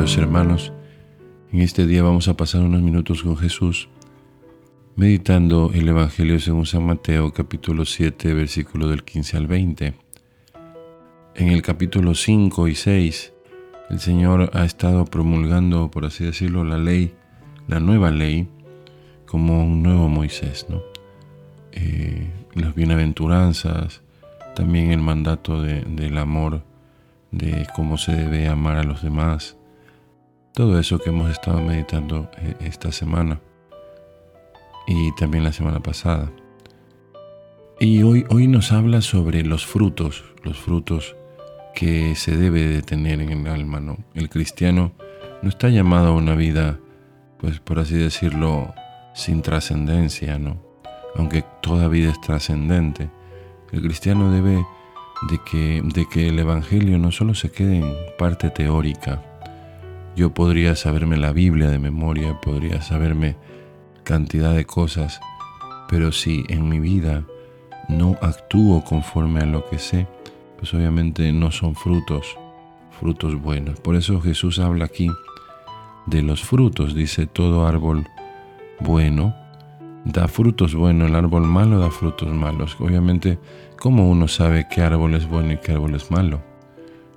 Hermanos, en este día vamos a pasar unos minutos con Jesús meditando el Evangelio según San Mateo capítulo 7 versículo del 15 al 20. En el capítulo 5 y 6 el Señor ha estado promulgando, por así decirlo, la ley, la nueva ley, como un nuevo Moisés, ¿no? Eh, las bienaventuranzas, también el mandato del amor, de cómo se debe amar a los demás, todo eso que hemos estado meditando eh, esta semana y también la semana pasada. Y hoy, hoy nos habla sobre los frutos, los frutos que se debe de tener en el alma, ¿no? El cristiano no está llamado a una vida, pues por así decirlo, sin trascendencia, ¿no? Aunque toda vida es trascendente. El cristiano debe de que, de que el Evangelio no solo se quede en parte teórica. Yo podría saberme la Biblia de memoria, podría saberme cantidad de cosas, pero si en mi vida no actúo conforme a lo que sé, pues obviamente no son frutos, frutos buenos. Por eso Jesús habla aquí de los frutos, dice todo árbol bueno da frutos buenos, el árbol malo da frutos malos. Obviamente, ¿cómo uno sabe qué árbol es bueno y qué árbol es malo?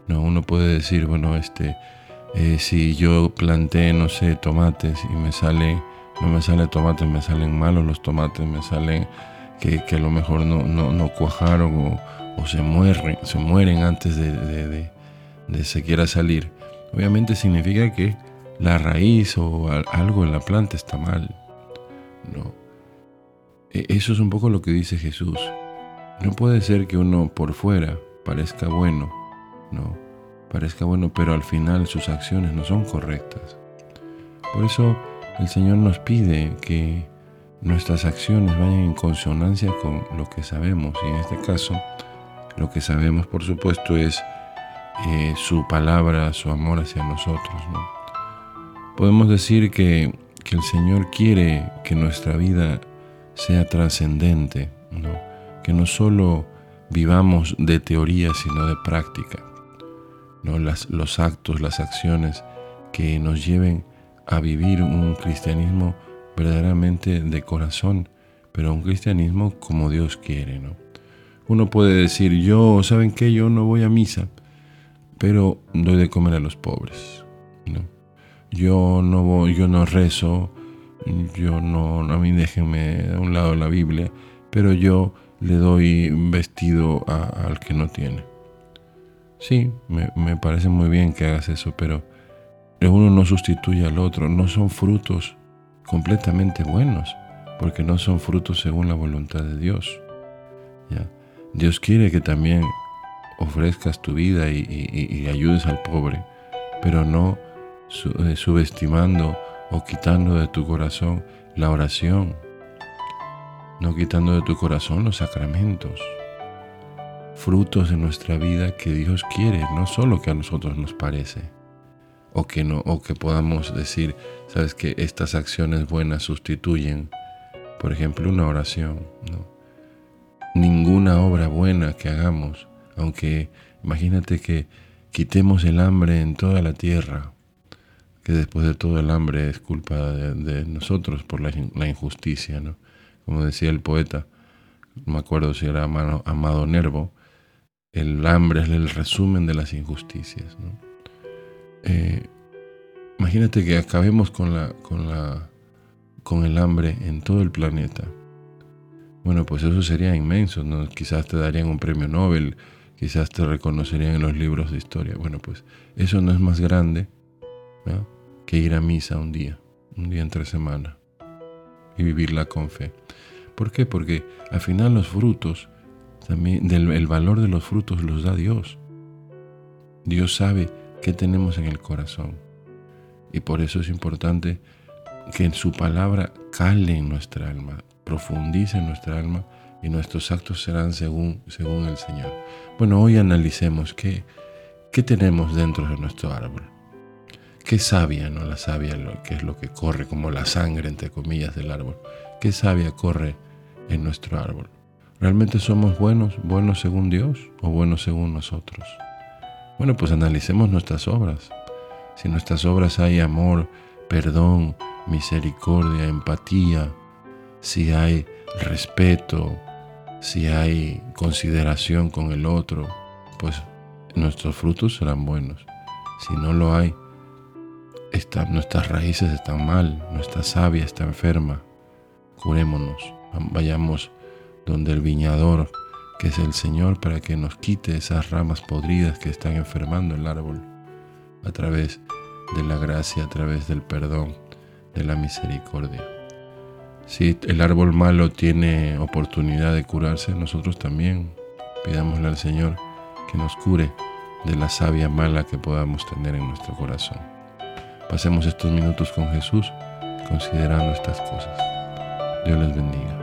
No, uno puede decir, bueno, este, eh, si yo planté, no sé, tomates y me sale, no me sale tomate, me salen malos los tomates, me salen que, que a lo mejor no, no, no cuajaron o, se mueren, se mueren antes de, de, de, siquiera salir, obviamente significa que la raíz o algo en la planta está mal. No. E, eso es un poco lo que dice Jesús. No puede ser que uno por fuera parezca bueno, no, parezca bueno, pero al final sus acciones no son correctas. Por eso el Señor nos pide que nuestras acciones vayan en consonancia con lo que sabemos y en este caso lo que sabemos, por supuesto, es eh, su palabra, su amor hacia nosotros. Podemos decir que, el Señor quiere que nuestra vida sea trascendente, que no solo vivamos de teoría, sino de práctica. ¿No? los actos, las acciones que nos lleven a vivir un cristianismo verdaderamente de corazón, pero un cristianismo como Dios quiere. ¿no? Uno puede decir, yo, ¿saben qué? Yo no voy a misa, pero doy de comer a los pobres. Yo no voy, yo no rezo, yo no, a mí déjenme a un lado la Biblia, pero yo le doy vestido al que no tiene. Sí, me, me parece muy bien que hagas eso, pero uno no sustituye al otro, no son frutos completamente buenos, porque no son frutos según la voluntad de Dios. ¿ya? Dios quiere que también ofrezcas tu vida y, ayudes al pobre, pero no eh, subestimando o quitando de tu corazón la oración, no quitando de tu corazón los sacramentos, frutos de nuestra vida que Dios quiere, no solo que a nosotros nos parece, o que, no, o que podamos decir, sabes que estas acciones buenas sustituyen, por ejemplo, una oración, ninguna obra buena que hagamos, aunque imagínate que quitemos el hambre en toda la tierra, que después de todo el hambre es culpa de, nosotros por la, injusticia, ¿no? Como decía el poeta, no me acuerdo si era Amado, Nervo, el hambre es el resumen de las injusticias, ¿no? Eh, imagínate que acabemos con, la, con, la, con el hambre en todo el planeta bueno, pues eso sería inmenso. Quizás te darían un premio Nobel, quizás te reconocerían en los libros de historia. Bueno, pues eso no es más grande que ir a misa un día, un día entre semana, y vivirla con fe. ¿Por qué? Porque al final los frutos, también el valor de los frutos los da Dios. Dios sabe qué tenemos en el corazón. Y por eso es importante que en su palabra cale en nuestra alma, profundice en nuestra alma y nuestros actos serán según, según el Señor. Bueno, hoy analicemos qué, qué tenemos dentro de nuestro árbol. Qué sabia, ¿no? La savia, que es lo que corre como la sangre, entre comillas, del árbol. Qué sabia corre en nuestro árbol. ¿Realmente somos buenos, buenos según Dios o buenos según nosotros? Bueno, pues analicemos nuestras obras. Si en nuestras obras hay amor, perdón, misericordia, empatía, si hay respeto, si hay consideración con el otro, pues nuestros frutos serán buenos. Si no lo hay, nuestras raíces están mal, nuestra savia está enferma. Curémonos, vayamos donde el viñador, que es el Señor, para que nos quite esas ramas podridas que están enfermando el árbol, a través de la gracia, a través del perdón, de la misericordia. Si el árbol malo tiene oportunidad de curarse, nosotros también pidámosle al Señor que nos cure de la savia mala que podamos tener en nuestro corazón. Pasemos estos minutos con Jesús considerando estas cosas. Dios les bendiga.